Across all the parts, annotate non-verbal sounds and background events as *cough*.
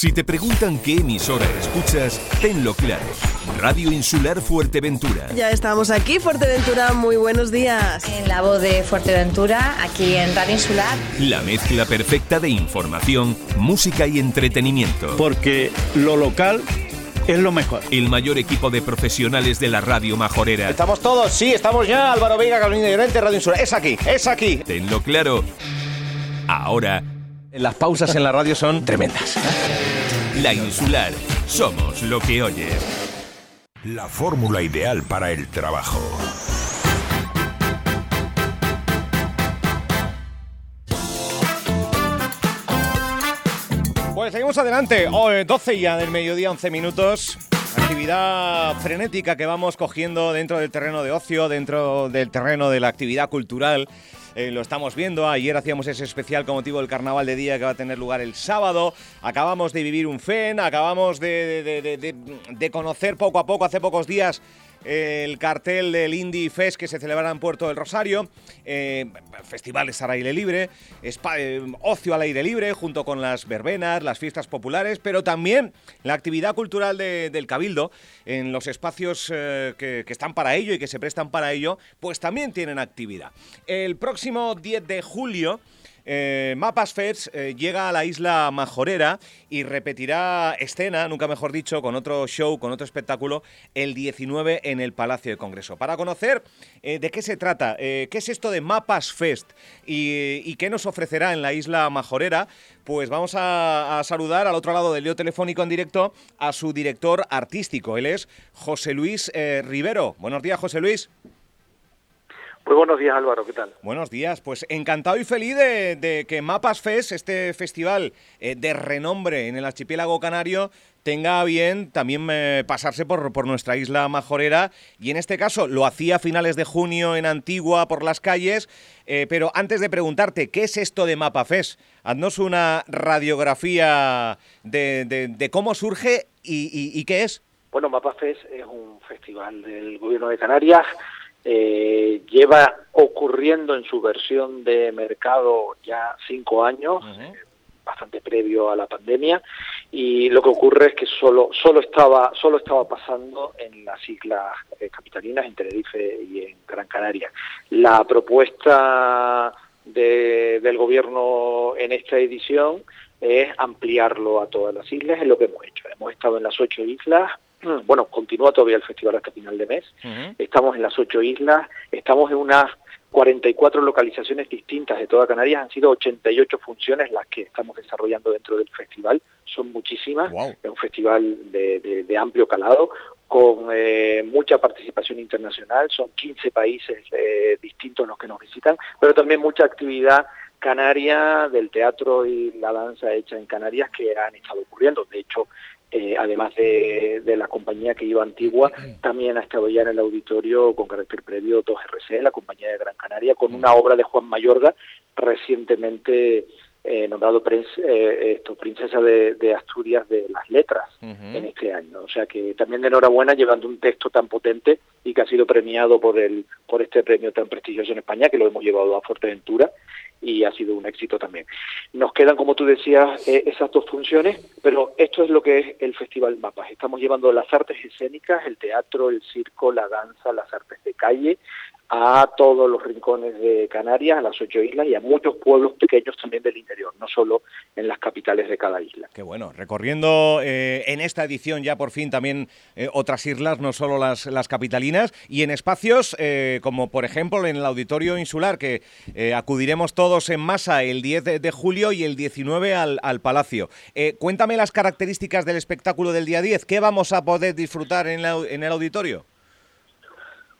Si te preguntan qué emisora escuchas, tenlo claro. Radio Insular Fuerteventura. Ya estamos aquí, Fuerteventura. Muy buenos días. En la voz de Fuerteventura, aquí en Radio Insular. La mezcla perfecta de información, música y entretenimiento. Porque lo local es lo mejor. El mayor equipo de profesionales de la radio majorera. Estamos todos, sí, estamos ya. Álvaro Vega, Carolina Llorente, Radio Insular. Es aquí, es aquí. Tenlo claro. Ahora, Las pausas en la radio son tremendas. La Insular. Somos lo que oyes. La fórmula ideal para el trabajo. Pues seguimos adelante. Oh, eh, 12 ya del mediodía, 11 minutos. Actividad frenética que vamos cogiendo dentro del terreno de ocio, dentro del terreno de la actividad cultural. Eh, lo estamos viendo. Ayer hacíamos ese especial con motivo del carnaval de día que va a tener lugar el sábado. Acabamos de vivir un FEN, acabamos de, conocer poco a poco, hace pocos días, el cartel del Indie Fest que se celebrará en Puerto del Rosario. Eh, festivales al aire libre, spa- eh, ocio al aire libre, junto con las verbenas, las fiestas populares, pero también la actividad cultural de- del Cabildo, en los espacios eh, que están para ello y que se prestan para ello, pues también tienen actividad. El próximo 10 de julio. Eh, Mapas Fest eh, llega a la isla Majorera y repetirá escena, nunca mejor dicho, con otro show, con otro espectáculo, el 19 en el Palacio de Congreso. Para conocer eh, de qué se trata, qué es esto de Mapas Fest y, qué nos ofrecerá en la isla Majorera, pues vamos a, a saludar al otro lado del lío telefónico en directo a su director artístico. Él es José Luis Rivero. Buenos días, José Luis. Muy buenos días Álvaro, ¿qué tal? Buenos días, pues encantado y feliz de, de que Mapas Fest, este festival eh, de renombre en el archipiélago canario, tenga bien también eh, pasarse por, por nuestra isla majorera y en este caso lo hacía a finales de junio en Antigua por las calles, eh, pero antes de preguntarte qué es esto de Mapa Fest, haznos una radiografía de, de- de cómo surge y, y- y qué es. Bueno, Mapafest es un festival del gobierno de Canarias, eh, lleva ocurriendo en su versión de mercado ya cinco años, eh, bastante previo a la pandemia, y lo que ocurre es que solo, solo, estaba, solo estaba pasando en las islas eh, capitalinas, en Tenerife y en Gran Canaria. La propuesta de- del gobierno en esta edición es ampliarlo a todas las islas, es lo que hemos hecho. Hemos estado en las ocho islas, bueno, continúa todavía el festival hasta final de mes, estamos en las ocho islas, estamos en unas 44 localizaciones distintas de toda Canarias, han sido 88 funciones las que estamos desarrollando dentro del festival, son muchísimas, es un festival de, de- de amplio calado, con eh, mucha participación internacional, son 15 países eh, distintos los que nos visitan, pero también mucha actividad canaria del teatro y la danza hecha en Canarias que han estado ocurriendo. De hecho, eh, además de, de la compañía que iba antigua, también ha estado ya en el auditorio con carácter previo 2RC, la compañía de Gran Canaria, con una obra de Juan Mayorga recientemente eh, nombrado princ- eh, esto, princesa de, de Asturias de las letras en este año. O sea que también de enhorabuena llevando un texto tan potente y que ha sido premiado por el por este premio tan prestigioso en España, que lo hemos llevado a Fuerteventura y ha sido un éxito también. Nos quedan, como tú decías, eh, esas dos funciones, pero esto es lo que es el Festival Mapas. Estamos llevando las artes escénicas, el teatro, el circo, la danza, las artes de calle, a todos los rincones de Canarias, a las ocho islas y a muchos pueblos pequeños también del interior, no solo en las capitales de cada isla. Qué bueno, recorriendo eh, en esta edición ya por fin también eh, otras islas, no solo las, las capitalinas, y en espacios eh, como por ejemplo en el Auditorio Insular, que acudiremos todos en masa el 10 de, de julio y el 19 al, al Palacio. Cuéntame las características del espectáculo del día 10, ¿qué vamos a poder disfrutar en, la- en el auditorio?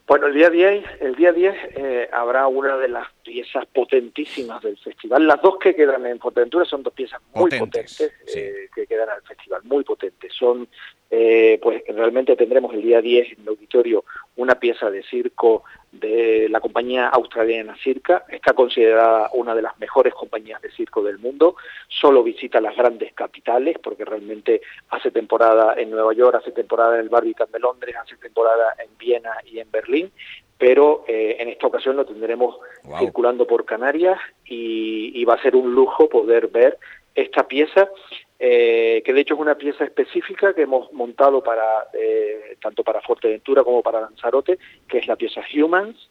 Bueno, el día 10, el día 10 eh, habrá una de las piezas potentísimas del festival. Las dos que quedan en Fuerteventura son dos piezas muy Potentes, potentes eh, que quedan al festival, muy potentes. Son, eh, pues realmente tendremos el día 10 en el auditorio una pieza de circo de la compañía australiana Circa. Está considerada una de las mejores compañías de circo del mundo. Solo visita las grandes capitales porque realmente hace temporada en Nueva York, hace temporada en el Barbican de Londres, hace temporada en Viena y en Berlín. Pero eh, en esta ocasión lo tendremos circulando por Canarias y, y va a ser un lujo poder ver esta pieza, eh, que de hecho es una pieza específica que hemos montado para eh, tanto para Fuerteventura como para Lanzarote, que es la pieza Humans.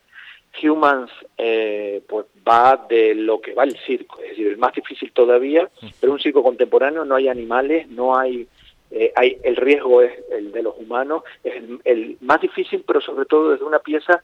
Humans eh, pues va de lo que va el circo, es decir, el más difícil todavía, pero un circo contemporáneo no hay animales, no hay eh, hay, el riesgo es el de los humanos, es el, el, más difícil, pero sobre todo desde una pieza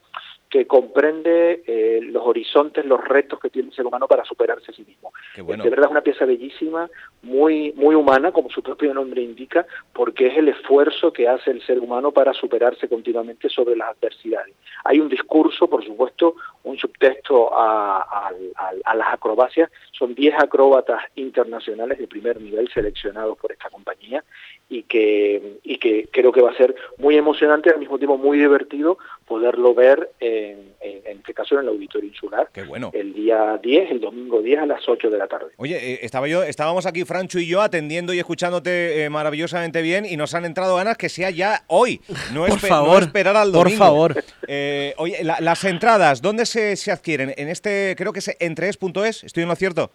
que comprende eh, los horizontes, los retos que tiene el ser humano para superarse a sí mismo. Bueno. De verdad es una pieza bellísima, muy, muy humana, como su propio nombre indica, porque es el esfuerzo que hace el ser humano para superarse continuamente sobre las adversidades. Hay un discurso, por supuesto, un subtexto a, a, a, a las acrobacias. Son 10 acróbatas internacionales de primer nivel seleccionados por esta compañía y que, y que creo que va a ser muy emocionante y al mismo tiempo muy divertido poderlo ver en, en, en este caso en el Auditorio Insular Qué bueno. el día 10, el domingo 10 a las 8 de la tarde. Oye, eh, estaba yo, estábamos aquí Francho y yo atendiendo y escuchándote eh, maravillosamente bien y nos han entrado ganas que sea ya hoy, no, Por espe- favor, no esperar al por domingo. favor. Eh, oye, la- las entradas, ¿dónde se, se adquieren? En este, creo que es entrees.es, ¿estoy en lo cierto?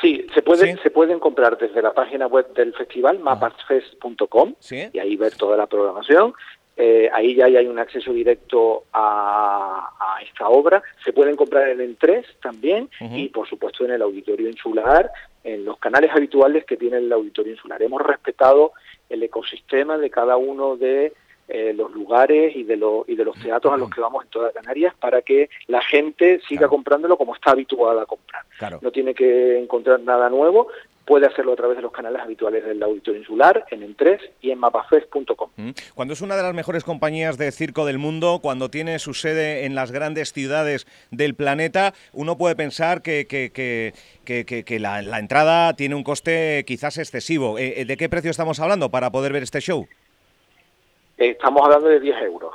Sí, se, puede, Sí. se pueden comprar desde la página web del festival, mapasfest.com, Sí. y ahí ver toda la programación. Eh, ahí ya hay un acceso directo a, a esta obra. Se pueden comprar en Entres también Ujú. y, por supuesto, en el Auditorio Insular, en los canales habituales que tiene el Auditorio Insular. Hemos respetado el ecosistema de cada uno de eh, los lugares y de, lo- y de los teatros a los que vamos en toda Canarias para que la gente siga Claro. comprándolo como está habituada a comprar Claro. no tiene que encontrar nada nuevo, puede hacerlo a través de los canales habituales del Auditorio Insular, en Entres y en mapafest.com. Cuando es una de las mejores compañías de circo del mundo, cuando tiene su sede en las grandes ciudades del planeta, uno puede pensar que, que- que- que- que- que la, la entrada tiene un coste quizás excesivo. Eh, eh, ¿De qué precio estamos hablando para poder ver este show? Estamos hablando de 10 euros.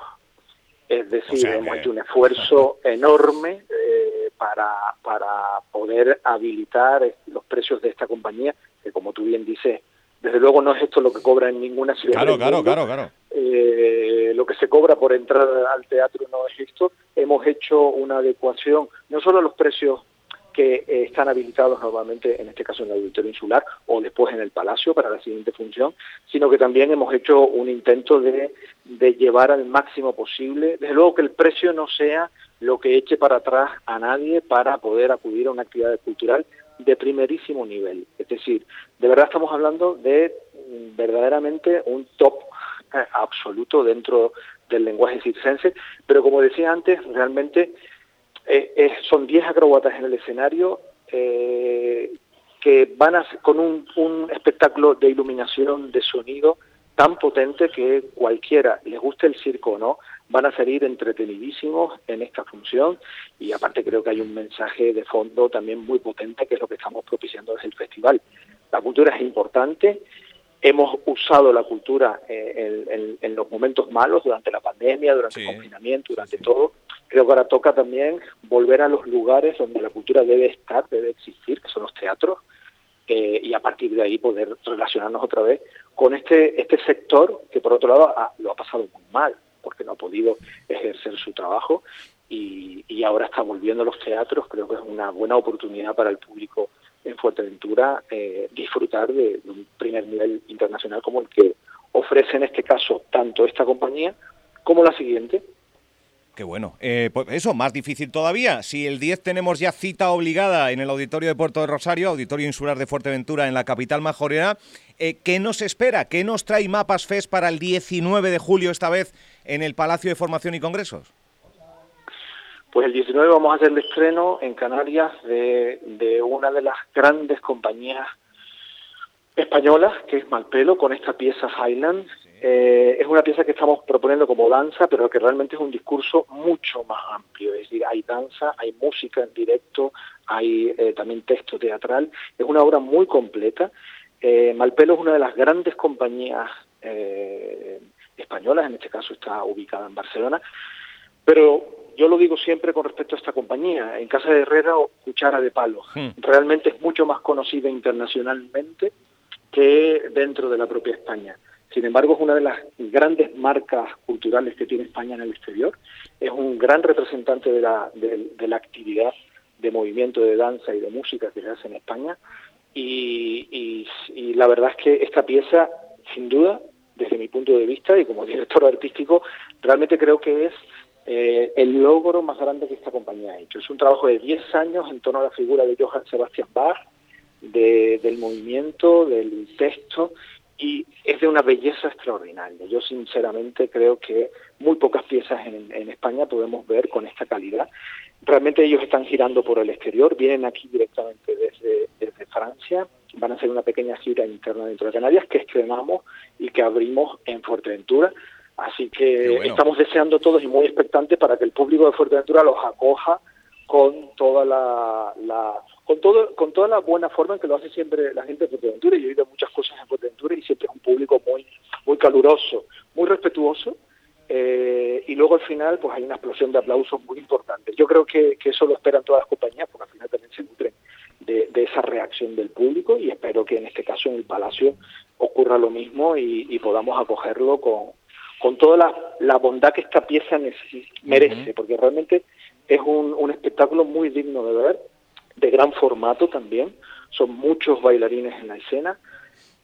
Es decir, O sea hemos que- hecho un esfuerzo enorme eh, para, para poder habilitar los precios de esta compañía, que como tú bien dices, desde luego no es esto lo que cobra en ninguna ciudad. Claro, del claro, claro, claro. Eh, lo que se cobra por entrar al teatro no es esto. Hemos hecho una adecuación, no solo a los precios que eh, están habilitados normalmente, en este caso en el auditorio insular o después en el palacio para la siguiente función, sino que también hemos hecho un intento de, de llevar al máximo posible, desde luego que el precio no sea lo que eche para atrás a nadie para poder acudir a una actividad cultural de primerísimo nivel. Es decir, de verdad estamos hablando de mm, verdaderamente un top eh, absoluto dentro del lenguaje circense, pero como decía antes, realmente eh, eh, son 10 acróbatas en el escenario eh, que van a, con un, un espectáculo de iluminación, de sonido tan potente que cualquiera, les guste el circo o no, van a salir entretenidísimos en esta función y aparte creo que hay un mensaje de fondo también muy potente que es lo que estamos propiciando desde el festival. La cultura es importante, hemos usado la cultura eh, en, en- en los momentos malos, durante la pandemia, durante Sí, el confinamiento, durante sí. todo. Creo que ahora toca también volver a los lugares donde la cultura debe estar, debe existir, que son los teatros, eh, y a partir de ahí poder relacionarnos otra vez con este, este sector que por otro lado ha- lo ha pasado muy mal, porque no ha podido ejercer su trabajo y, y ahora está volviendo a los teatros, creo que es una buena oportunidad para el público en Fuerteventura eh, disfrutar de, de un primer nivel internacional como el que ofrece en este caso tanto esta compañía como la siguiente. Qué bueno. Eh, pues eso, más difícil todavía. Si el 10 tenemos ya cita obligada en el Auditorio de Puerto de Rosario, Auditorio Insular de Fuerteventura en la capital majorera, eh, ¿qué nos espera? ¿Qué nos trae Mapas Fest para el 19 de julio, esta vez en el Palacio de Formación y Congresos? Pues el 19 vamos a hacer el estreno en Canarias de, una de las grandes compañías españolas, que es Malpelo, con esta pieza Highland. Eh, es una pieza que estamos proponiendo como danza, pero que realmente es un discurso mucho más amplio. Es decir, hay danza, hay música en directo, hay eh, también texto teatral. Es una obra muy completa. Eh, Malpelo es una de las grandes compañías eh, españolas, en este caso está ubicada en Barcelona, pero yo lo digo siempre con respecto a esta compañía. En Casa de Herrera o Cuchara de Palo. Realmente es mucho más conocida internacionalmente que dentro de la propia España. Sin embargo, es una de las grandes marcas culturales que tiene España en el exterior. Es un gran representante de la, de, de la actividad de movimiento de danza y de música que se hace en España. y, la verdad es que esta pieza, sin duda, desde mi punto de vista y como *laughs* director artístico, realmente creo que es eh, el logro más grande que esta compañía ha hecho. Es un trabajo de 10 años en torno a la figura de Johann Sebastian Bach, del movimiento, del texto, y es de una belleza extraordinaria. Yo sinceramente creo que muy pocas piezas en, en, España podemos ver con esta calidad. Realmente ellos están girando por el exterior, vienen aquí directamente desde, desde Francia, van a hacer una pequeña gira interna dentro de Canarias que estrenamos y que abrimos en Fuerteventura. Así que estamos deseando todos y muy expectantes para que el público de Fuerteventura los acoja con toda la, con todo con toda la buena forma en que lo hace siempre la gente de Fuerteventura. Yo he oído muchas cosas en Fuerteventura y siempre es un público muy muy caluroso, muy respetuoso. Eh, y luego al final pues hay una explosión de aplausos muy importante. Yo creo que, que eso lo esperan todas las compañías porque al final también se nutren de, esa reacción del público y espero que en este caso en el Palacio ocurra lo mismo y, podamos acogerlo con, con toda la, la, bondad que esta pieza merece, porque realmente es un, un espectáculo muy digno de ver, de gran formato también, son muchos bailarines en la escena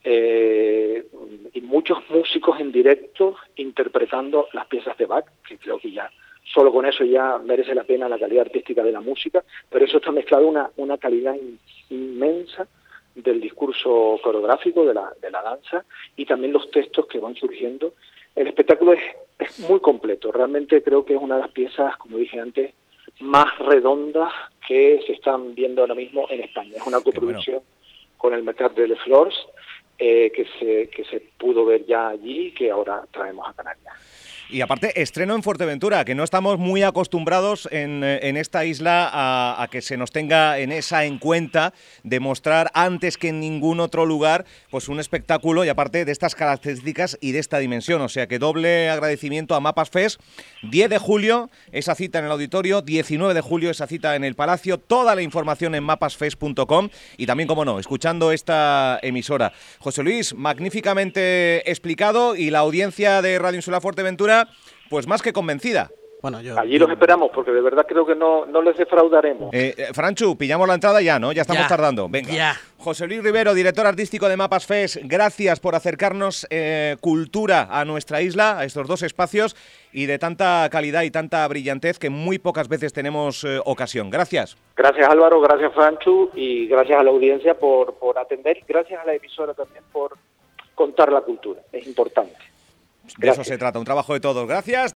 eh, y muchos músicos en directo interpretando las piezas de Bach, que creo que ya solo con eso ya merece la pena la calidad artística de la música, pero eso está mezclado una, una calidad inmensa del discurso coreográfico, de la, de la danza y también los textos que van surgiendo. El espectáculo es, es muy completo, realmente creo que es una de las piezas, como dije antes, más redondas que se están viendo ahora mismo en España. Es una coproducción con el Mercat de Les Flores eh, que, se, que se pudo ver ya allí y que ahora traemos a Canarias. Y aparte, estreno en Fuerteventura, que no estamos muy acostumbrados en, eh, esta isla a, que se nos tenga en esa en cuenta de mostrar antes que en ningún otro lugar pues un espectáculo y aparte de estas características y de esta dimensión. O sea que doble agradecimiento a Mapas Fest. 10 de julio, esa cita en el auditorio, 19 de julio, esa cita en el Palacio. Toda la información en mapasfest.com y también, como no, escuchando esta emisora. José Luis, magníficamente explicado y la audiencia de Radio Insular Fuerteventura pues más que convencida. Bueno, yo, Allí los esperamos, porque de verdad creo que no, no les defraudaremos. Eh, eh, Franchu, pillamos la entrada ya, ¿no? Ya estamos tardando. Venga. José Luis Rivero, director artístico de Mapas Fest, gracias por acercarnos eh, cultura a nuestra isla, a estos dos espacios, y de tanta calidad y tanta brillantez que muy pocas veces tenemos ocasión. Gracias. Gracias Álvaro, gracias Franchu, y gracias a la audiencia por, por atender, gracias a la emisora también por contar la cultura, es importante. De eso se trata, un trabajo de todos. Gracias.